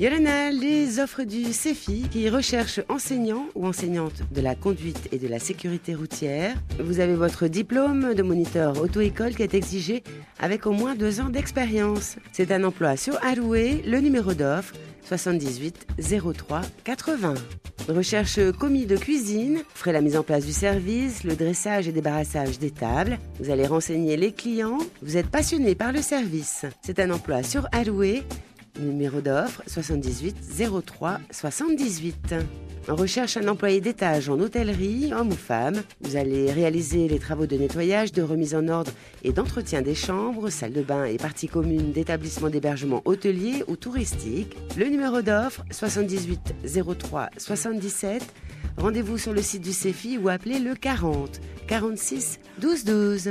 Yolana, les offres du CEFI qui recherche enseignants ou enseignantes de la conduite et de la sécurité routière. Vous avez votre diplôme de moniteur auto-école qui est exigé avec au moins deux ans d'expérience. C'est un emploi sur Alloué, le numéro d'offre 78 03 80. Recherche commis de cuisine, ferez la mise en place du service, le dressage et débarrassage des tables. Vous allez renseigner les clients. Vous êtes passionné par le service. C'est un emploi sur Alloué, Numéro d'offre 78 03 78. On recherche un employé d'étage en hôtellerie, homme ou femme. Vous allez réaliser les travaux de nettoyage, de remise en ordre et d'entretien des chambres, salles de bain et parties communes d'établissements d'hébergement hôtelier ou touristique. Le numéro d'offre 78 03 77. Rendez-vous sur le site du CEFI ou appelez le 40 46 12 12.